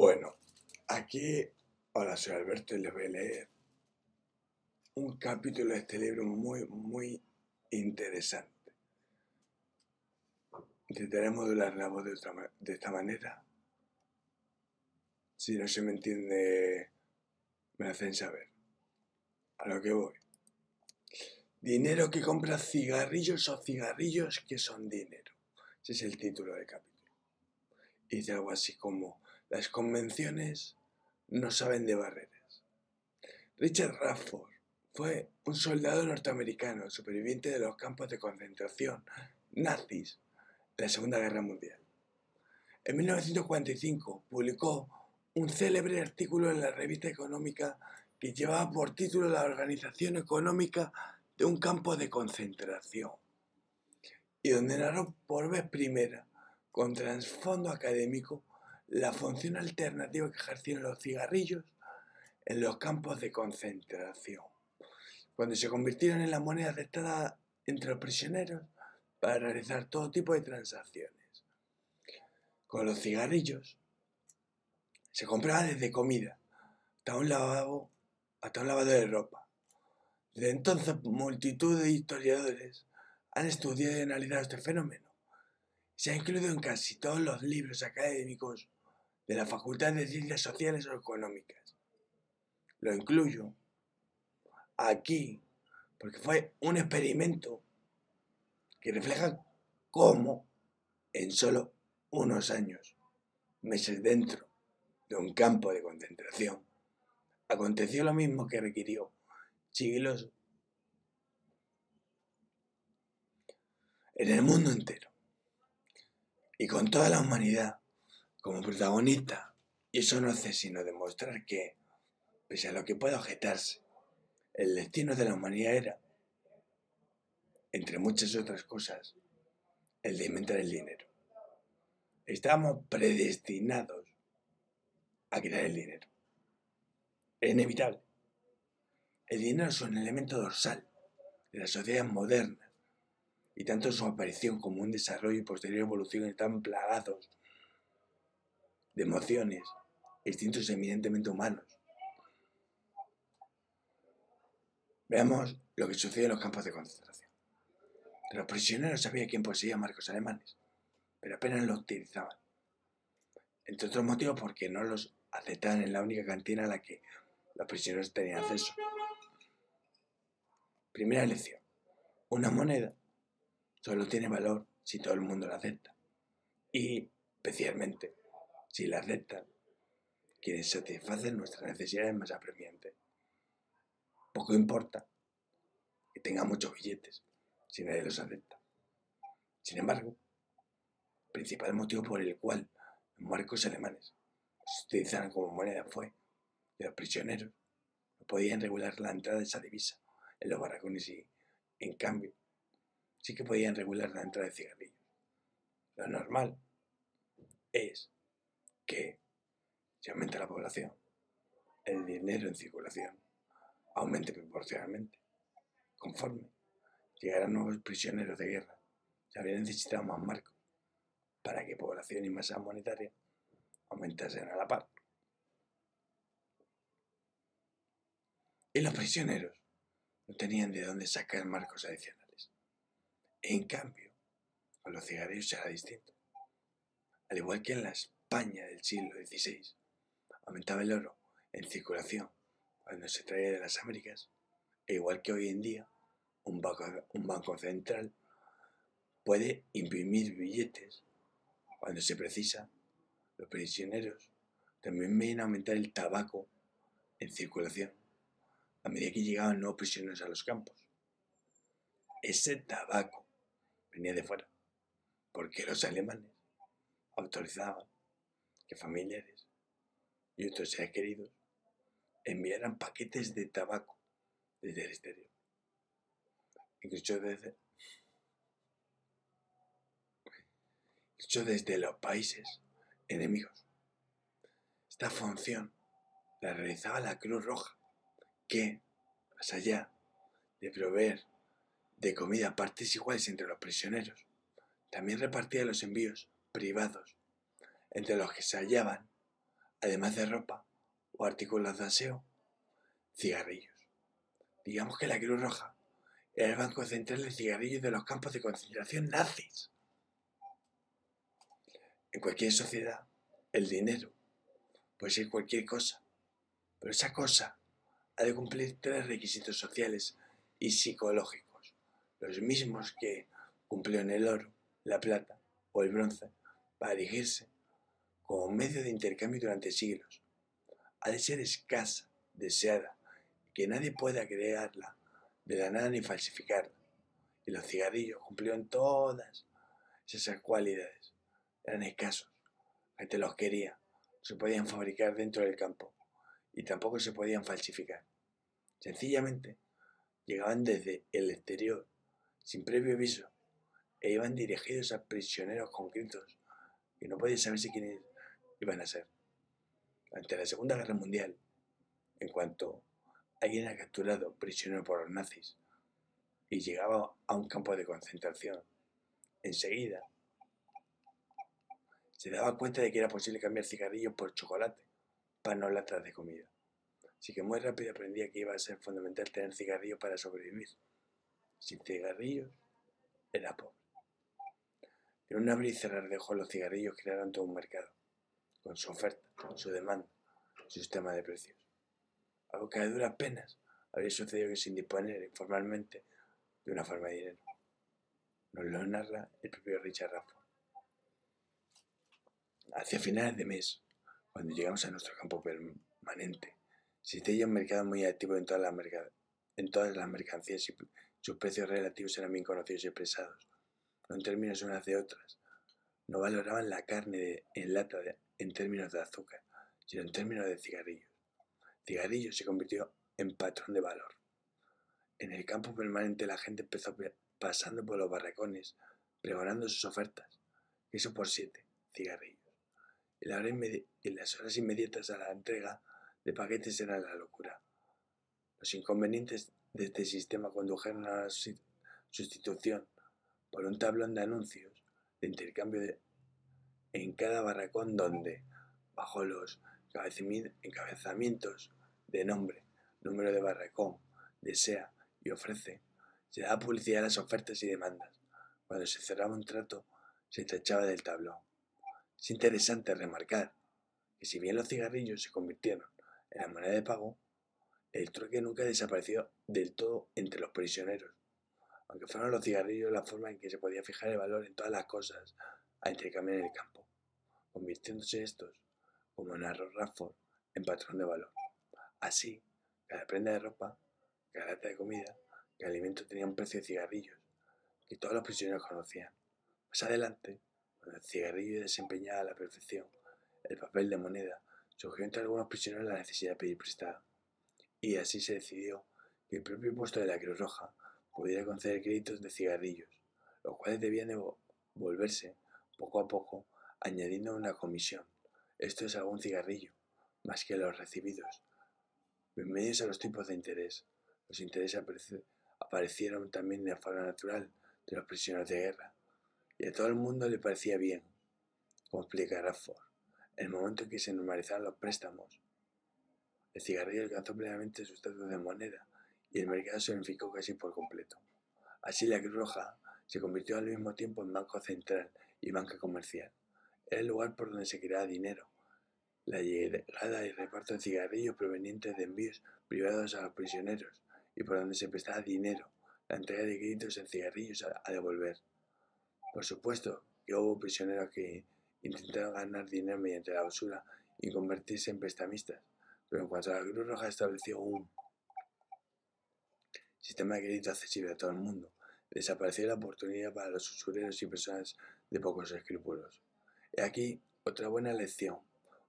Bueno, aquí, hola, soy Alberto y les voy a leer un capítulo de este libro muy, muy interesante. Intentaré modular la voz de, esta manera. Si no se me entiende, me hacen saber. A lo que voy. Dinero que compra cigarrillos o cigarrillos que son dinero. Ese es el título del capítulo. Y dice algo así como, las convenciones no saben de barreras. Richard Rafford fue un soldado norteamericano superviviente de los campos de concentración nazis en la Segunda Guerra Mundial. En 1945 publicó un célebre artículo en la revista económica que llevaba por título La organización económica de un campo de concentración y donde narró por vez primera, con trasfondo académico, la función alternativa que ejercían los cigarrillos en los campos de concentración, cuando se convirtieron en la moneda aceptada entre los prisioneros para realizar todo tipo de transacciones. Con los cigarrillos se compraba desde comida hasta un lavabo, hasta un lavado de ropa. Desde entonces multitud de historiadores han estudiado y analizado este fenómeno. Se ha incluido en casi todos los libros académicos de la Facultad de Ciencias Sociales o Económicas. Lo incluyo aquí porque fue un experimento que refleja cómo en solo unos años, meses dentro de un campo de concentración, aconteció lo mismo que requirió siglos en el mundo entero y con toda la humanidad como protagonista. Y eso no hace sino demostrar que, pese a lo que pueda objetarse, el destino de la humanidad era, entre muchas otras cosas, el de inventar el dinero. Estábamos predestinados a crear el dinero. Es inevitable. El dinero es un elemento dorsal de la sociedad moderna y tanto su aparición como un desarrollo y posterior evolución están plagados de emociones, instintos eminentemente humanos. Veamos lo que sucede en los campos de concentración. Los prisioneros sabían quién poseía marcos alemanes, pero apenas los utilizaban. Entre otros motivos porque no los aceptaban en la única cantina a la que los prisioneros tenían acceso. Primera lección. Una moneda solo tiene valor si todo el mundo la acepta. Y, especialmente, si la aceptan, quienes satisfacen nuestras necesidades más apremiantes. Poco importa que tenga muchos billetes si nadie los acepta. Sin embargo, el principal motivo por el cual los marcos alemanes se utilizaron como moneda fue que los prisioneros no podían regular la entrada de esa divisa en los barracones y, en cambio, sí que podían regular la entrada de cigarrillos. Lo normal es que si aumenta la población, el dinero en circulación aumente proporcionalmente. Conforme llegaran nuevos prisioneros de guerra, se habría necesitado más marcos para que población y masa monetaria aumentasen a la par. Y los prisioneros no tenían de dónde sacar marcos adicionales. En cambio, con los cigarrillos era distinto. Al igual que en las España del siglo XVI aumentaba el oro en circulación cuando se traía de las Américas, e igual que hoy en día, un banco, un banco central puede imprimir billetes cuando se precisa. Los prisioneros también ven aumentar el tabaco en circulación a medida que llegaban nuevos prisioneros a los campos. Ese tabaco venía de fuera, porque los alemanes autorizaban que familiares y otros seres queridos enviaran paquetes de tabaco desde el exterior. Incluso desde, incluso desde los países enemigos. Esta función la realizaba la Cruz Roja, que, más allá de proveer de comida partes iguales entre los prisioneros, también repartía los envíos privados entre los que se hallaban además de ropa o artículos de aseo, cigarrillos. Digamos que la Cruz Roja era el banco central de cigarrillos de los campos de concentración nazis. En cualquier sociedad, el dinero puede ser cualquier cosa, pero esa cosa ha de cumplir tres requisitos sociales y psicológicos, los mismos que cumplieron el oro, la plata o el bronce para erigirse como medio de intercambio durante siglos. Ha de ser escasa, deseada, que nadie pueda crearla de la nada ni falsificarla. Y los cigarrillos cumplieron todas esas cualidades. Eran escasos, la gente los quería, se podían fabricar dentro del campo y tampoco se podían falsificar. Sencillamente, llegaban desde el exterior, sin previo aviso, e iban dirigidos a prisioneros concretos que no podían saberse quiénes iban a ser. Ante la Segunda Guerra Mundial, en cuanto alguien era capturado prisionero por los nazis y llegaba a un campo de concentración, enseguida se daba cuenta de que era posible cambiar cigarrillos por chocolate, para no latas de comida. Así que muy rápido aprendía que iba a ser fundamental tener cigarrillos para sobrevivir. Sin cigarrillos, era pobre. En un abrir y cerrar de ojos los cigarrillos crearon todo un mercado, con su oferta, su demanda, su sistema de precios. Algo que a duras penas habría sucedido que sin disponer informalmente de una forma de dinero. Nos lo narra el propio Richard Rafford. Hacia finales de mes, cuando llegamos a nuestro campo permanente, existía un mercado muy activo en todas las, en todas las mercancías y sus precios relativos eran bien conocidos y expresados no en términos unas de otras. No valoraban la carne en lata en términos de azúcar, sino en términos de cigarrillos. Cigarrillos se convirtió en patrón de valor. En el campo permanente la gente empezó pasando por los barracones, pregonando sus ofertas. Eso por siete, cigarrillos. Y, las horas inmediatas a la entrega de paquetes eran la locura. Los inconvenientes de este sistema condujeron a la sustitución por un tablón de anuncios de intercambio en cada barracón donde, bajo los encabezamientos de nombre, número de barracón, desea y ofrece, se daba publicidad a las ofertas y demandas. Cuando se cerraba un trato, se tachaba del tablón. Es interesante remarcar que si bien los cigarrillos se convirtieron en la moneda de pago, el trueque nunca desapareció del todo entre los prisioneros aunque fueron los cigarrillos la forma en que se podía fijar el valor en todas las cosas a intercambiar en el campo, convirtiéndose estos, como narró Rafford, en patrón de valor. Así, cada prenda de ropa, cada lata de comida, cada alimento tenía un precio de cigarrillos, que todos los prisioneros conocían. Más adelante, cuando el cigarrillo desempeñaba a la perfección el papel de moneda, surgió entre algunos prisioneros la necesidad de pedir prestado. Y así se decidió que el propio puesto de la Cruz Roja pudiera conceder créditos de cigarrillos, los cuales debían devolverse poco a poco añadiendo una comisión. Esto es algún cigarrillo, más que los recibidos. Bienvenidos a los tipos de interés. Los intereses aparecieron también de forma natural de los prisioneros de guerra, y a todo el mundo le parecía bien, como explica Rafford. En el momento en que se normalizaron los préstamos, el cigarrillo alcanzó plenamente su estatus de moneda y el mercado se unificó casi por completo. Así la Cruz Roja se convirtió al mismo tiempo en banco central y banca comercial. Era el lugar por donde se creaba dinero. La llegada y reparto de cigarrillos provenientes de envíos privados a los prisioneros y por donde se prestaba dinero, la entrega de créditos en cigarrillos a, devolver. Por supuesto que hubo prisioneros que intentaron ganar dinero mediante la basura y convertirse en prestamistas, pero en cuanto a la Cruz Roja estableció un sistema de crédito accesible a todo el mundo, desapareció la oportunidad para los usureros y personas de pocos escrúpulos. He aquí otra buena lección.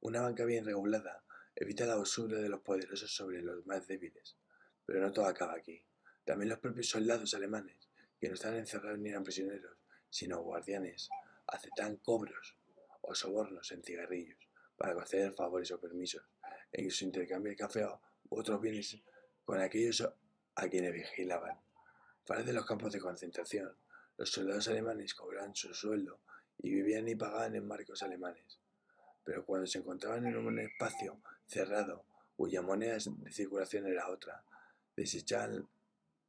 Una banca bien regulada evita la usura de los poderosos sobre los más débiles. Pero no todo acaba aquí. También los propios soldados alemanes, que no estaban encerrados ni eran prisioneros, sino guardianes, aceptan cobros o sobornos en cigarrillos para conceder favores o permisos en su intercambio de café u otros bienes con aquellos a quienes vigilaban. Fuera de los campos de concentración, los soldados alemanes cobraban su sueldo y vivían y pagaban en marcos alemanes. pero cuando se encontraban en un espacio cerrado, cuya moneda de circulación era otra, desechaban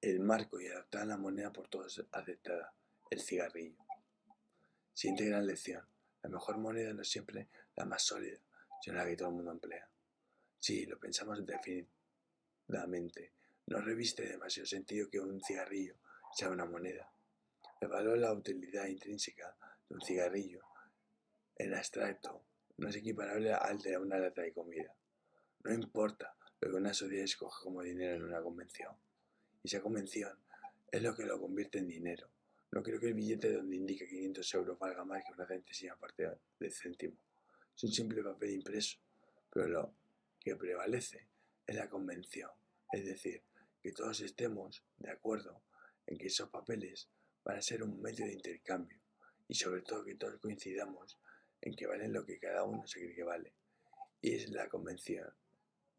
el marco y adaptaban la moneda por todos aceptada, el cigarrillo. Siguiente gran lección. La mejor moneda no es siempre la más sólida, sino la que todo el mundo emplea. Sí, lo pensamos definitivamente. No reviste demasiado sentido que un cigarrillo sea una moneda. El valor la utilidad intrínseca de un cigarrillo en abstracto no es equiparable al de una lata de comida. No importa lo que una sociedad escoja como dinero en una convención. Y esa convención es lo que lo convierte en dinero. No creo que el billete donde indica 500 euros valga más que una centésima parte de céntimo. Es un simple papel impreso, pero lo que prevalece es la convención, es decir, que todos estemos de acuerdo en que esos papeles van a ser un medio de intercambio y sobre todo que todos coincidamos en que valen lo que cada uno se cree que vale. Y es la convención,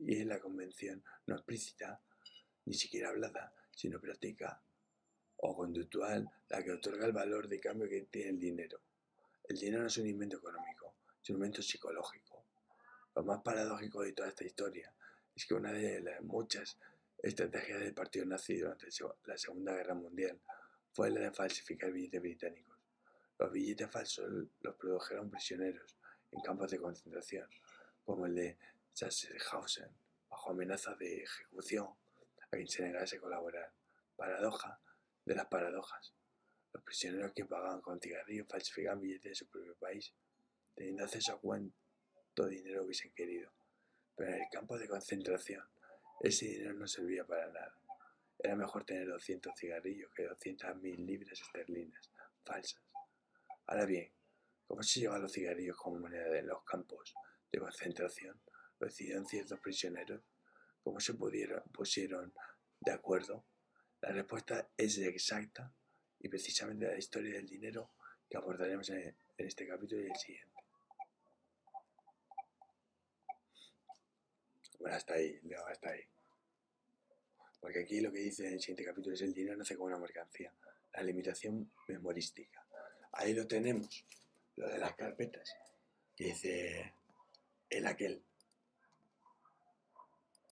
y es la convención no explícita, ni siquiera hablada, sino práctica o conductual la que otorga el valor de cambio que tiene el dinero. El dinero no es un invento económico, es un invento psicológico. Lo más paradójico de toda esta historia es que una de las muchas estrategias del partido nazi durante la Segunda Guerra Mundial fue la de falsificar billetes británicos. Los billetes falsos los produjeron prisioneros en campos de concentración, como el de Sachsenhausen, bajo amenaza de ejecución a quien se negase a colaborar. Paradoja de las paradojas. Los prisioneros que pagaban con cigarrillos falsificaban billetes de su propio país, teniendo acceso a cuánto dinero hubiesen querido. Pero en el campo de concentración, ese dinero no servía para nada. Era mejor tener 200 cigarrillos que 200.000 libras esterlinas falsas. Ahora bien, ¿cómo se llevan los cigarrillos como moneda en los campos de concentración? ¿Lo decidieron ciertos prisioneros? ¿Cómo se pudieron, pusieron de acuerdo? La respuesta es exacta y precisamente la historia del dinero que abordaremos en, este capítulo y el siguiente. Bueno, hasta ahí, Leo, hasta ahí. Porque aquí lo que dice en el siguiente capítulo es el dinero nace como una mercancía, la limitación memorística. Ahí lo tenemos, lo de las carpetas, que dice el aquel.